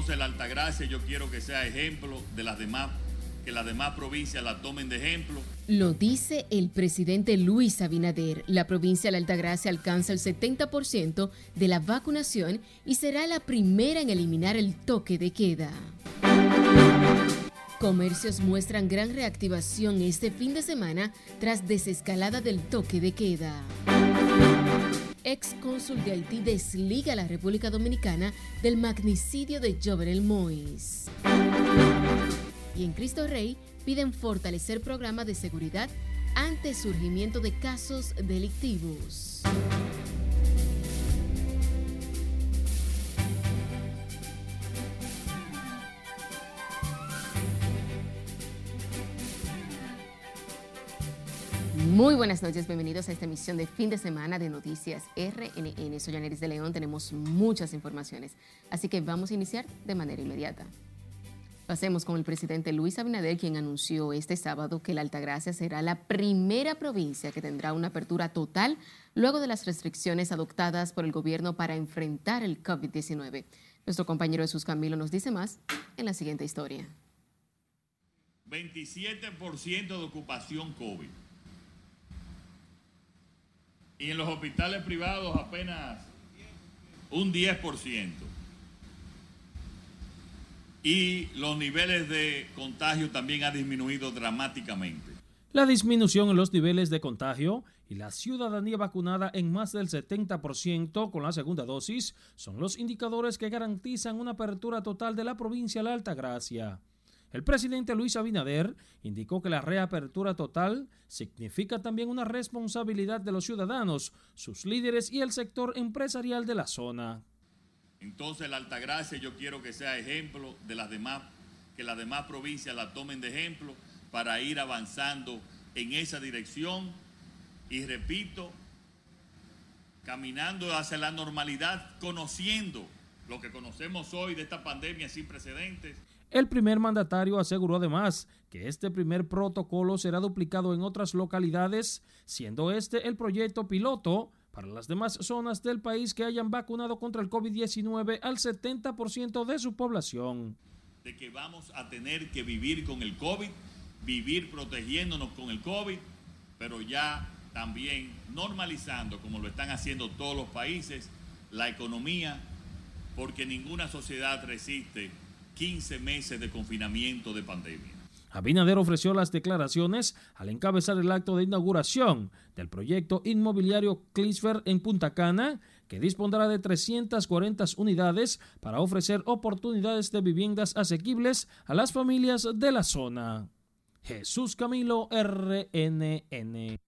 Entonces la Altagracia yo quiero que sea ejemplo de las demás, que las demás provincias la tomen de ejemplo. Lo dice el presidente Luis Abinader. La provincia de la Altagracia alcanza el 70% de la vacunación y será la primera en eliminar el toque de queda. Comercios muestran gran reactivación este fin de semana tras desescalada del toque de queda. Ex cónsul de Haití desliga a la República Dominicana del magnicidio de Jovenel Mois. Y en Cristo Rey piden fortalecer programas de seguridad ante surgimiento de casos delictivos. Muy buenas noches, bienvenidos a esta emisión de fin de semana de Noticias RNN. Soy Aneris de León, tenemos muchas informaciones, así que vamos a iniciar de manera inmediata. Pasemos con el presidente Luis Abinader, quien anunció este sábado que la Altagracia será la primera provincia que tendrá una apertura total luego de las restricciones adoptadas por el gobierno para enfrentar el COVID-19. Nuestro compañero Jesús Camilo nos dice más en la siguiente historia. 27% de ocupación COVID y en los hospitales privados apenas un 10%. Y los niveles de contagio también han disminuido dramáticamente. La disminución en los niveles de contagio y la ciudadanía vacunada en más del 70% con la segunda dosis son los indicadores que garantizan una apertura total de la provincia de la Altagracia. El presidente Luis Abinader indicó que la reapertura total significa también una responsabilidad de los ciudadanos, sus líderes y el sector empresarial de la zona. Entonces la Altagracia yo quiero que sea ejemplo de las demás, que las demás provincias la tomen de ejemplo para ir avanzando en esa dirección y repito, caminando hacia la normalidad, conociendo lo que conocemos hoy de esta pandemia sin precedentes el primer mandatario aseguró además que este primer protocolo será duplicado en otras localidades, siendo este el proyecto piloto para las demás zonas del país que hayan vacunado contra el COVID-19 al 70% de su población. De que vamos a tener que vivir con el COVID, vivir protegiéndonos con el COVID, pero ya también normalizando, como lo están haciendo todos los países, la economía, porque ninguna sociedad resiste 15 meses de confinamiento de pandemia. Abinader ofreció las declaraciones al encabezar el acto de inauguración del proyecto inmobiliario Clisfer en Punta Cana, que dispondrá de 340 unidades para ofrecer oportunidades de viviendas asequibles a las familias de la zona. Jesús Camilo RNN.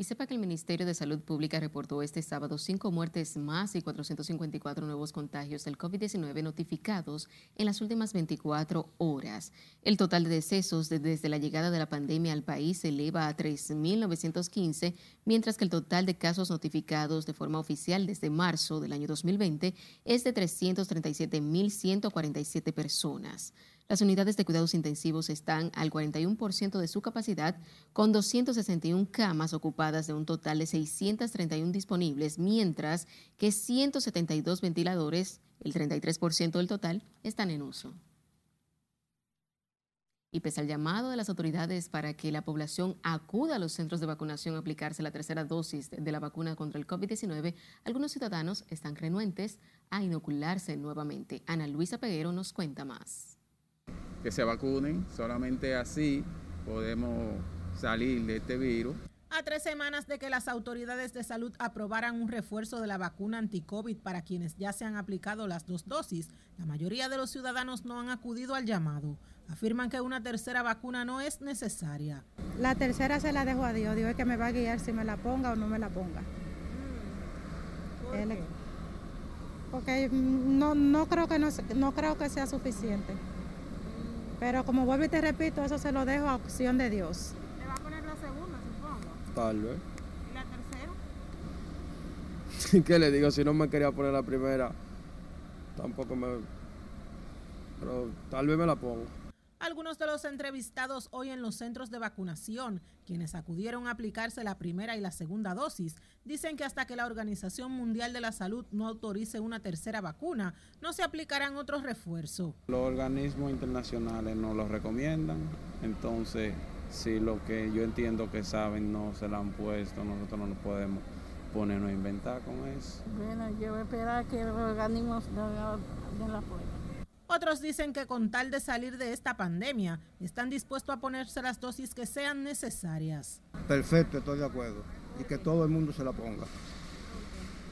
Y sepa que el Ministerio de Salud Pública reportó este sábado cinco muertes más y 454 nuevos contagios del COVID-19 notificados en las últimas 24 horas. El total de decesos desde la llegada de la pandemia al país se eleva a 3.915, mientras que el total de casos notificados de forma oficial desde marzo del año 2020 es de 337.147 personas. Las unidades de cuidados intensivos están al 41% de su capacidad, con 261 camas ocupadas de un total de 631 disponibles, mientras que 172 ventiladores, el 33% del total, están en uso. Y pese al llamado de las autoridades para que la población acuda a los centros de vacunación a aplicarse la tercera dosis de la vacuna contra el COVID-19, algunos ciudadanos están renuentes a inocularse nuevamente. Ana Luisa Peguero nos cuenta más que se vacunen, solamente así podemos salir de este virus. A tres semanas de que las autoridades de salud aprobaran un refuerzo de la vacuna anti-COVID para quienes ya se han aplicado las dos dosis, la mayoría de los ciudadanos no han acudido al llamado. Afirman que una tercera vacuna no es necesaria. La tercera se la dejo a Dios. Dios es que me va a guiar si me la ponga o no me la ponga. Mm, porque no, no, creo que no, no creo que sea suficiente. Pero como vuelvo y te repito, eso se lo dejo a opción de Dios. ¿Le va a poner la segunda, supongo? Tal vez. ¿Y la tercera? ¿Qué le digo? Si no me quería poner la primera, tampoco me... Pero tal vez me la pongo. Algunos de los entrevistados hoy en los centros de vacunación, quienes acudieron a aplicarse la primera y la segunda dosis, dicen que hasta que la Organización Mundial de la Salud no autorice una tercera vacuna, no se aplicarán otros refuerzos. Los organismos internacionales no lo recomiendan, entonces si lo que yo entiendo que saben no se lo han puesto, nosotros no nos podemos ponernos a inventar con eso. Bueno, yo voy a esperar que los organismos den la puerta. Otros dicen que con tal de salir de esta pandemia, están dispuestos a ponerse las dosis que sean necesarias. Perfecto, estoy de acuerdo. Y que todo el mundo se la ponga.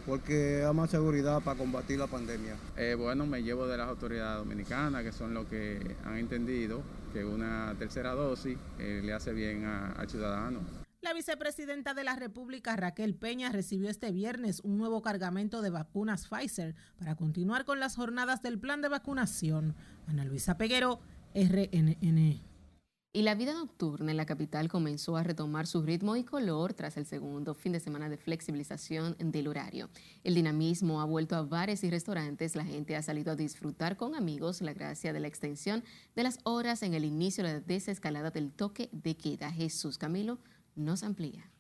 Porque hay más seguridad para combatir la pandemia. Eh, bueno, me llevo de las autoridades dominicanas, que son los que han entendido que una tercera dosis eh, le hace bien al ciudadano. Vicepresidenta de la República, Raquel Peña, recibió este viernes un nuevo cargamento de vacunas Pfizer para continuar con las jornadas del plan de vacunación. Ana Luisa Peguero, RNN. Y la vida nocturna en la capital comenzó a retomar su ritmo y color tras el segundo fin de semana de flexibilización del horario. El dinamismo ha vuelto a bares y restaurantes. La gente ha salido a disfrutar con amigos la gracia de la extensión de las horas en el inicio de la desescalada del toque de queda. Jesús Camilo nos amplía.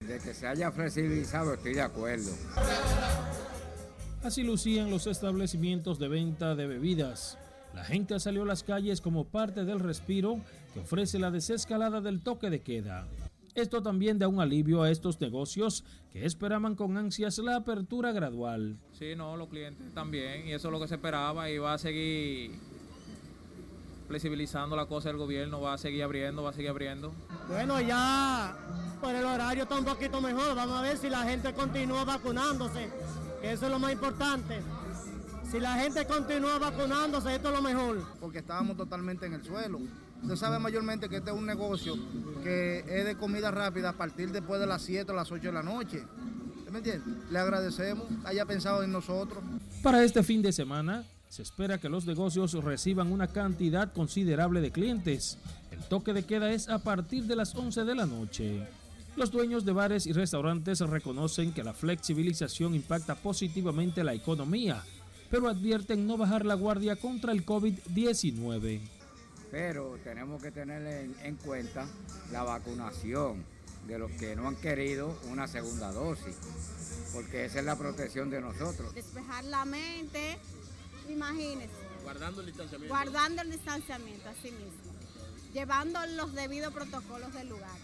De que se haya flexibilizado estoy de acuerdo. Así lucían los establecimientos de venta de bebidas. La gente salió a las calles como parte del respiro que ofrece la desescalada del toque de queda. Esto también da un alivio a estos negocios que esperaban con ansias la apertura gradual. Sí, no, los clientes también, y eso es lo que se esperaba y va a seguir flexibilizando la cosa del gobierno, va a seguir abriendo, va a seguir abriendo. Bueno, ya por el horario está un poquito mejor, vamos a ver si la gente continúa vacunándose, que eso es lo más importante. Si la gente continúa vacunándose, esto es lo mejor. Porque estábamos totalmente en el suelo. Usted sabe mayormente que este es un negocio que es de comida rápida a partir después de las 7 o las 8 de la noche. ¿Me entiende? Le agradecemos, haya pensado en nosotros. Para este fin de semana, se espera que los negocios reciban una cantidad considerable de clientes. El toque de queda es a partir de las 11 de la noche. Los dueños de bares y restaurantes reconocen que la flexibilización impacta positivamente la economía, pero advierten no bajar la guardia contra el COVID-19. Pero tenemos que tener en, cuenta la vacunación de los que no han querido una segunda dosis, porque esa es la protección de nosotros. Despejar la mente, imagínense. Guardando el distanciamiento. Guardando el distanciamiento, así mismo. Llevando los debidos protocolos del lugar.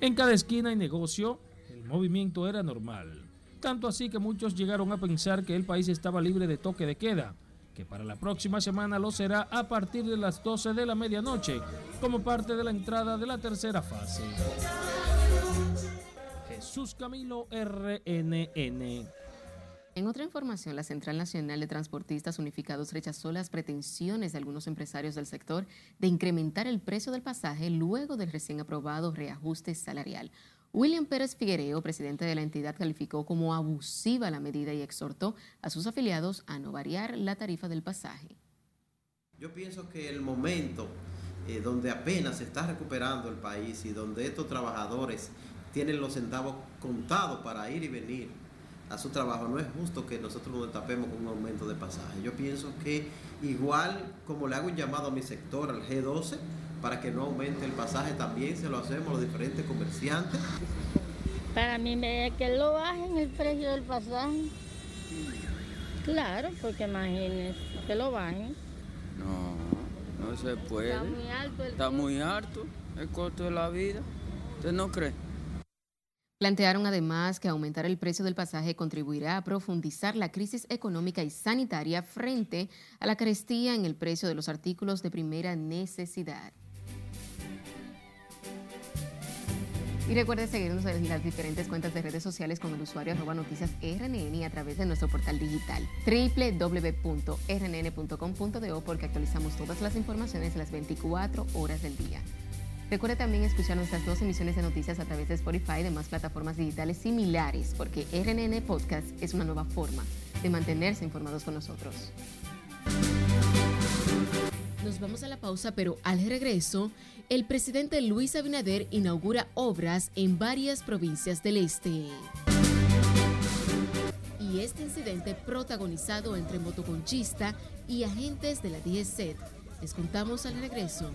En cada esquina y negocio, el movimiento era normal. Tanto así que muchos llegaron a pensar que el país estaba libre de toque de queda, que para la próxima semana lo será a partir de las 12 de la medianoche, como parte de la entrada de la tercera fase. Jesús Camilo RNN. En otra información, la Central Nacional de Transportistas Unificados rechazó las pretensiones de algunos empresarios del sector de incrementar el precio del pasaje luego del recién aprobado reajuste salarial. William Pérez Figuereo, presidente de la entidad, calificó como abusiva la medida y exhortó a sus afiliados a no variar la tarifa del pasaje. Yo pienso que el momento eh, donde apenas se está recuperando el país y donde estos trabajadores tienen los centavos contados para ir y venir a su trabajo. No es justo que nosotros nos tapemos con un aumento de pasaje. Yo pienso que igual como le hago un llamado a mi sector, al G12, para que no aumente el pasaje, también se lo hacemos a los diferentes comerciantes. Para mí me que lo bajen el precio del pasaje. Claro, porque imagínense, que lo bajen. No, no se puede. Está muy alto el Está muy alto el costo de la vida. ¿Usted no cree? Plantearon además que aumentar el precio del pasaje contribuirá a profundizar la crisis económica y sanitaria frente a la carestía en el precio de los artículos de primera necesidad. Y recuerde seguirnos en las diferentes cuentas de redes sociales con el usuario arroba noticias RNN a través de nuestro portal digital www.rnn.com.do porque actualizamos todas las informaciones las 24 horas del día. Recuerde también escuchar nuestras dos emisiones de noticias a través de Spotify y demás plataformas digitales similares, porque RNN Podcast es una nueva forma de mantenerse informados con nosotros. Nos vamos a la pausa, pero al regreso, el presidente Luis Abinader inaugura obras en varias provincias del este. Y este incidente protagonizado entre motoconchista y agentes de la DSET. Les contamos al regreso.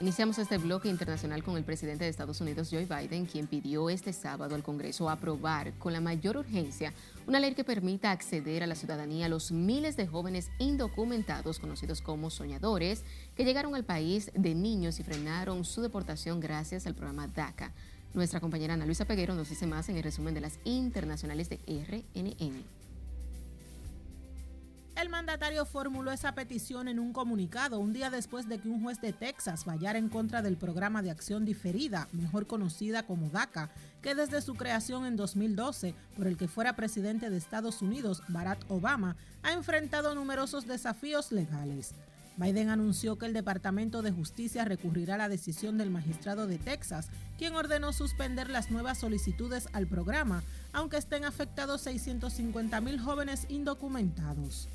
Iniciamos este bloque internacional con el presidente de Estados Unidos, Joe Biden, quien pidió este sábado al Congreso aprobar con la mayor urgencia una ley que permita acceder a la ciudadanía a los miles de jóvenes indocumentados, conocidos como soñadores, que llegaron al país de niños y frenaron su deportación gracias al programa DACA. Nuestra compañera Ana Luisa Peguero nos dice más en el resumen de las internacionales de RNN. El mandatario formuló esa petición en un comunicado un día después de que un juez de Texas fallara en contra del programa de acción diferida, mejor conocida como DACA, que desde su creación en 2012, por el que fuera presidente de Estados Unidos, Barack Obama, ha enfrentado numerosos desafíos legales. Biden anunció que el Departamento de Justicia recurrirá a la decisión del magistrado de Texas, quien ordenó suspender las nuevas solicitudes al programa, aunque estén afectados 650 mil jóvenes indocumentados.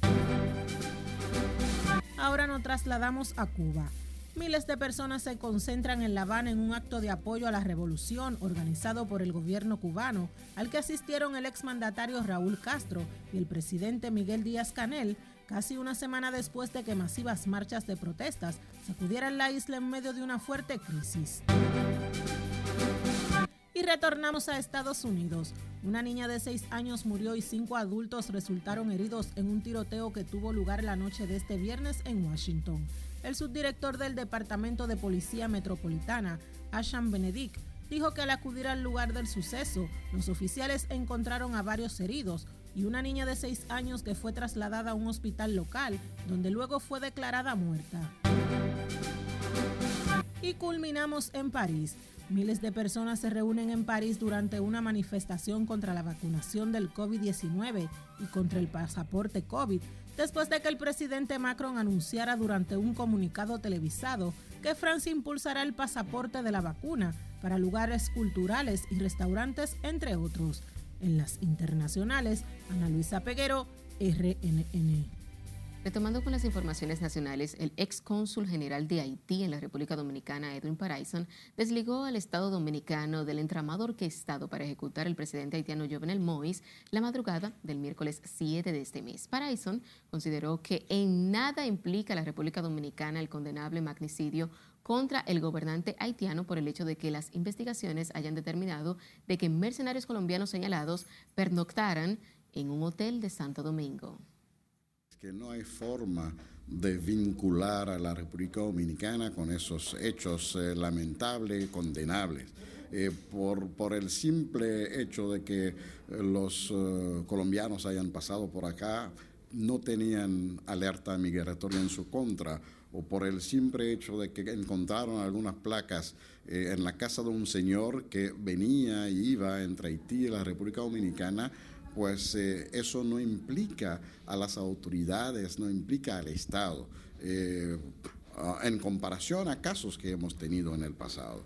Ahora nos trasladamos a Cuba. Miles de personas se concentran en La Habana en un acto de apoyo a la revolución organizado por el gobierno cubano, al que asistieron el exmandatario Raúl Castro y el presidente Miguel Díaz Canel, casi una semana después de que masivas marchas de protestas sacudieran la isla en medio de una fuerte crisis. Y retornamos a Estados Unidos. Una niña de 6 años murió y cinco adultos resultaron heridos en un tiroteo que tuvo lugar la noche de este viernes en Washington. El subdirector del Departamento de Policía Metropolitana, Asham Benedict, dijo que al acudir al lugar del suceso, los oficiales encontraron a varios heridos, y una niña de 6 años que fue trasladada a un hospital local, donde luego fue declarada muerta. Y culminamos en París. Miles de personas se reúnen en París durante una manifestación contra la vacunación del COVID-19 y contra el pasaporte COVID, después de que el presidente Macron anunciara durante un comunicado televisado que Francia impulsará el pasaporte de la vacuna para lugares culturales y restaurantes, entre otros. En las internacionales, Ana Luisa Peguero, RNN. Retomando con las informaciones nacionales, el ex cónsul general de Haití en la República Dominicana, Edwin Paraison, desligó al Estado dominicano del entramado orquestado para ejecutar el presidente haitiano Jovenel Moïse la madrugada del miércoles 7 de este mes. Paraison consideró que en nada implica a la República Dominicana el condenable magnicidio contra el gobernante haitiano por el hecho de que las investigaciones hayan determinado de que mercenarios colombianos señalados pernoctaran en un hotel de Santo Domingo. No hay forma de vincular a la República Dominicana con esos hechos eh, lamentables y condenables. Eh, por, por, el simple hecho de que eh, los colombianos hayan pasado por acá, no tenían alerta migratoria en su contra o por el simple hecho de que encontraron algunas placas en la casa de un señor que venía y iba entre Haití y la República Dominicana, pues eh, eso no implica a las autoridades, no implica al Estado, eh, en comparación a casos que hemos tenido en el pasado.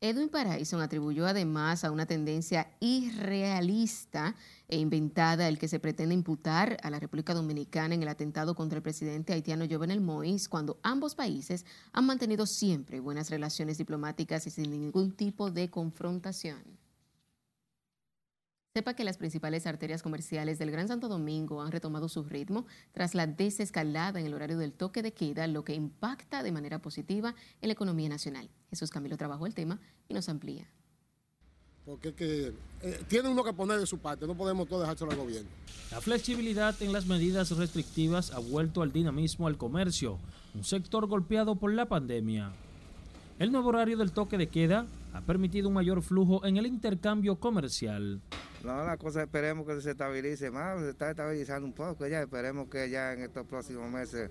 Edwin Paraison atribuyó además a una tendencia irrealista e inventada el que se pretende imputar a la República Dominicana en el atentado contra el presidente haitiano Jovenel Moïse cuando ambos países han mantenido siempre buenas relaciones diplomáticas y sin ningún tipo de confrontación. Sepa que las principales arterias comerciales del Gran Santo Domingo han retomado su ritmo tras la desescalada en el horario del toque de queda, lo que impacta de manera positiva en la economía nacional. Jesús Camilo trabajó el tema y nos amplía. Porque que, eh, tiene uno que poner de su parte, no podemos todo dejárselo al gobierno. La flexibilidad en las medidas restrictivas ha vuelto al dinamismo al comercio, un sector golpeado por la pandemia. El nuevo horario del toque de queda ha permitido un mayor flujo en el intercambio comercial. No, la cosa esperemos que se estabilice más, se está estabilizando un poco ya, esperemos que ya en estos próximos meses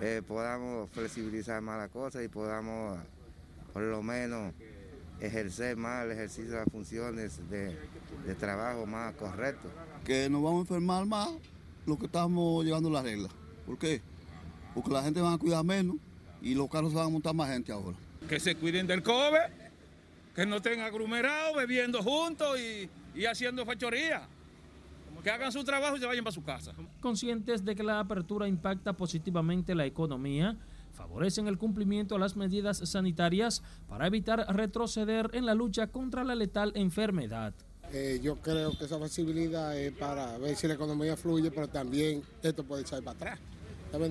eh, podamos flexibilizar más la cosa y podamos por lo menos ejercer más el ejercicio de las funciones de, trabajo más correcto. Que nos vamos a enfermar más lo que estamos llevando la regla. ¿Por qué? Porque la gente va a cuidar menos y los carros se van a montar más gente ahora. Que se cuiden del COVID, que no estén aglomerados, bebiendo juntos y y haciendo fechoría. Que hagan su trabajo y se vayan para su casa. Conscientes de que la apertura impacta positivamente la economía, favorecen el cumplimiento de las medidas sanitarias para evitar retroceder en la lucha contra la letal enfermedad. Eh, yo creo que esa flexibilidad es para ver si la economía fluye, pero también esto puede echar para atrás. ¿Está me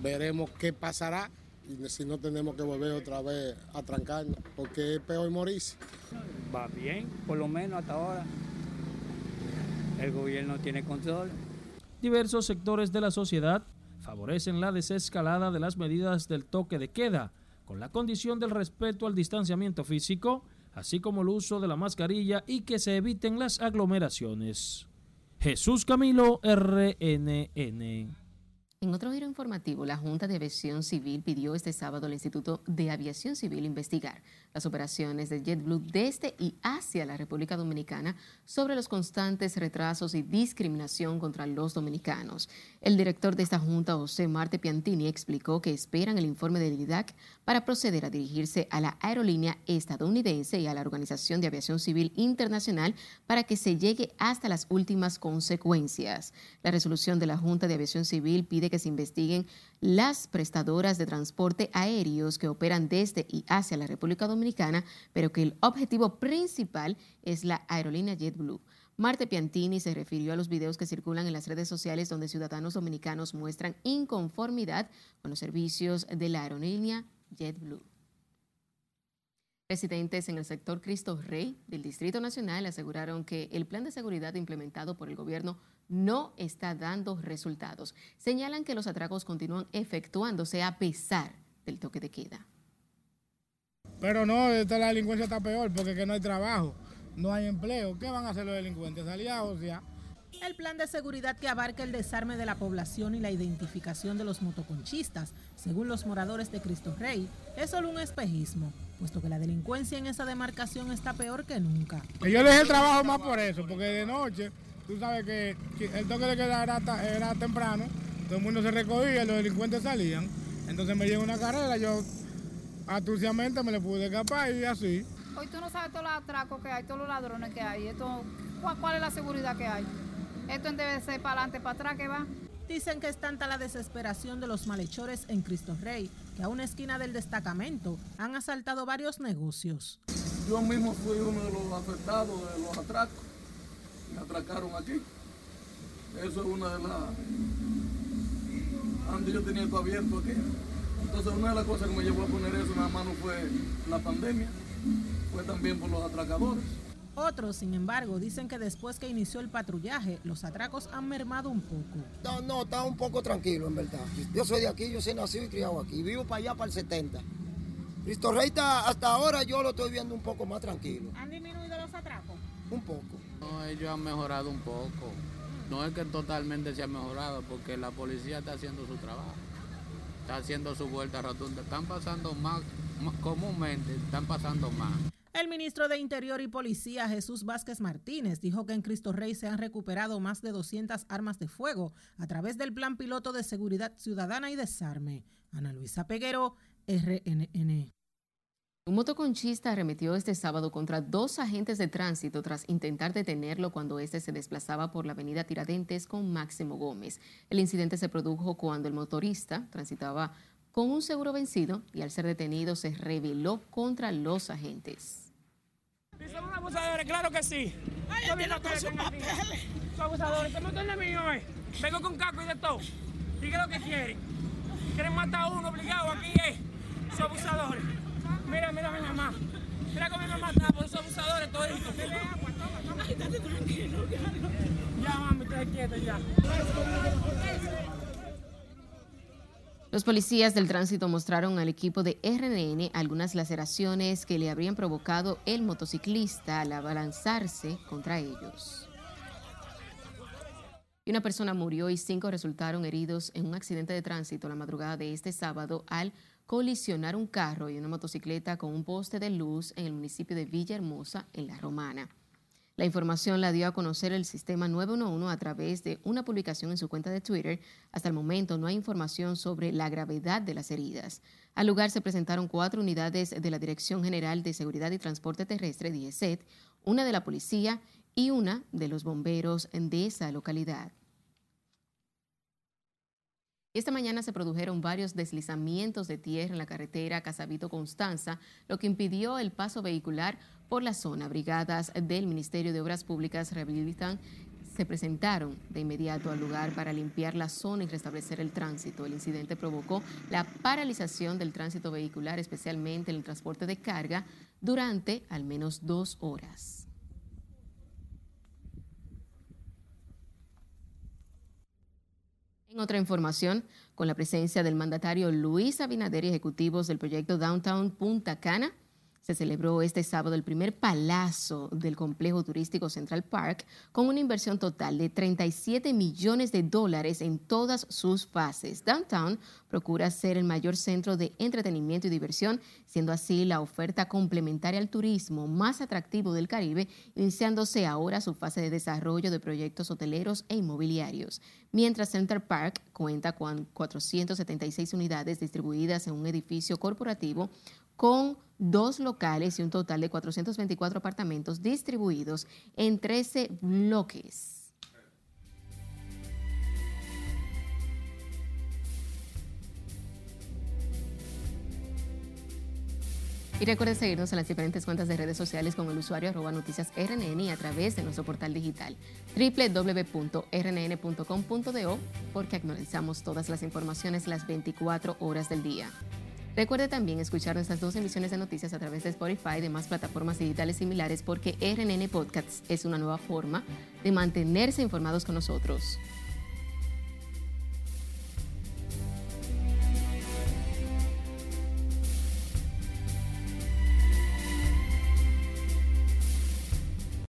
Veremos qué pasará y si no tenemos que volver otra vez a trancarnos, porque es peor morirse. Va bien, por lo menos hasta ahora. El gobierno tiene control. Diversos sectores de la sociedad favorecen la desescalada de las medidas del toque de queda, con la condición del respeto al distanciamiento físico, así como el uso de la mascarilla y que se eviten las aglomeraciones. Jesús Camilo, RNN. En otro giro informativo, la Junta de Aviación Civil pidió este sábado al Instituto de Aviación Civil investigar las operaciones de JetBlue desde y hacia la República Dominicana sobre los constantes retrasos y discriminación contra los dominicanos. El director de esta junta, José Marte Piantini, explicó que esperan el informe del IDAC para proceder a dirigirse a la aerolínea estadounidense y a la Organización de Aviación Civil Internacional para que se llegue hasta las últimas consecuencias. La resolución de la Junta de Aviación Civil pide que se investiguen las prestadoras de transporte aéreos que operan desde y hacia la República Dominicana, pero que el objetivo principal es la aerolínea JetBlue. Marte Piantini se refirió a los videos que circulan en las redes sociales donde ciudadanos dominicanos muestran inconformidad con los servicios de la aerolínea JetBlue. Residentes en el sector Cristo Rey del Distrito Nacional aseguraron que el plan de seguridad implementado por el gobierno no está dando resultados. Señalan que los atracos continúan efectuándose a pesar del toque de queda. Pero no, esta delincuencia está peor porque que no hay trabajo, no hay empleo. ¿Qué van a hacer los delincuentes? Aliados ya. El plan de seguridad que abarca el desarme de la población y la identificación de los motoconchistas, según los moradores de Cristo Rey, es solo un espejismo, puesto que la delincuencia en esa demarcación está peor que nunca. Yo dejé el trabajo más por eso, porque de noche, tú sabes que el toque de queda era, era temprano, todo el mundo se recogía, los delincuentes salían, entonces me llegó una carrera, yo astuciamente me le pude escapar y así. Hoy tú no sabes todos los atracos que hay, todos los ladrones que hay, esto, ¿cuál, cuál es la seguridad que hay? Esto debe ser para adelante, para atrás que va. Dicen que es tanta la desesperación de los malhechores en Cristo Rey que a una esquina del destacamento han asaltado varios negocios. Yo mismo fui uno de los afectados de los atracos. Me atracaron aquí. Eso es una de las... Antes yo tenía todo abierto aquí. Entonces una de las cosas que me llevó a poner eso nada más no fue la pandemia, fue también por los atracadores. Otros, sin embargo, dicen que después que inició el patrullaje, los atracos han mermado un poco. No, no, está un poco tranquilo, en verdad. Yo soy de aquí, yo soy nacido y criado aquí. Vivo para allá, para el 70. Cristo Rey está, hasta ahora yo lo estoy viendo un poco más tranquilo. ¿Han disminuido los atracos? Un poco. No, ellos han mejorado un poco. No es que totalmente se ha mejorado, porque la policía está haciendo su trabajo. Está haciendo su vuelta rotunda. Están pasando más, comúnmente, están pasando más. El ministro de Interior y Policía, Jesús Vázquez Martínez, dijo que en Cristo Rey se han recuperado más de 200 armas de fuego a través del Plan Piloto de Seguridad Ciudadana y Desarme. Ana Luisa Peguero, RNN. Un motoconchista arremetió este sábado contra dos agentes de tránsito tras intentar detenerlo cuando éste se desplazaba por la avenida Tiradentes con Máximo Gómez. El incidente se produjo cuando el motorista transitaba con un seguro vencido y al ser detenido se rebeló contra los agentes. ¿Son abusadores? Claro que sí. Ay, yo vino con sus papeles. Son abusadores. ¿Qué montón de mío es? Vengo con caco y de todo. Diga lo que quieren. Quieren matar a uno obligado aquí, eh. Son abusadores. Mira, mira mi mamá. Mira cómo me mataron por esos abusadores estate tranquilo, Ya, mami, estoy quieto ya. Los policías del tránsito mostraron al equipo de RNN algunas laceraciones que le habrían provocado el motociclista al abalanzarse contra ellos. Y una persona murió y cinco resultaron heridos en un accidente de tránsito la madrugada de este sábado al colisionar un carro y una motocicleta con un poste de luz en el municipio de Villahermosa, en La Romana. La información la dio a conocer el sistema 911 a través de una publicación en su cuenta de Twitter. Hasta el momento no hay información sobre la gravedad de las heridas. Al lugar se presentaron cuatro unidades de la Dirección General de Seguridad y Transporte Terrestre, DIESET, una de la policía y una de los bomberos de esa localidad. Esta mañana se produjeron varios deslizamientos de tierra en la carretera Casabito-Constanza, lo que impidió el paso vehicular por la zona. Brigadas del Ministerio de Obras Públicas rehabilitan se presentaron de inmediato al lugar para limpiar la zona y restablecer el tránsito. El incidente provocó la paralización del tránsito vehicular, especialmente en el transporte de carga, durante al menos dos horas. En otra información, con la presencia del mandatario Luis Abinader y ejecutivos del proyecto Downtown Punta Cana, se celebró este sábado el primer palazo del complejo turístico Central Park con una inversión total de 37 millones de dólares en todas sus fases. Downtown procura ser el mayor centro de entretenimiento y diversión, siendo así la oferta complementaria al turismo más atractivo del Caribe, iniciándose ahora su fase de desarrollo de proyectos hoteleros e inmobiliarios. Mientras Central Park cuenta con 476 unidades distribuidas en un edificio corporativo, con dos locales y un total de 424 apartamentos distribuidos en 13 bloques. Y recuerden seguirnos en las diferentes cuentas de redes sociales con el usuario arroba noticias RNN y a través de nuestro portal digital www.rnn.com.do porque actualizamos todas las informaciones las 24 horas del día. Recuerde también escuchar nuestras dos emisiones de noticias a través de Spotify y demás plataformas digitales similares porque RNN Podcasts es una nueva forma de mantenerse informados con nosotros.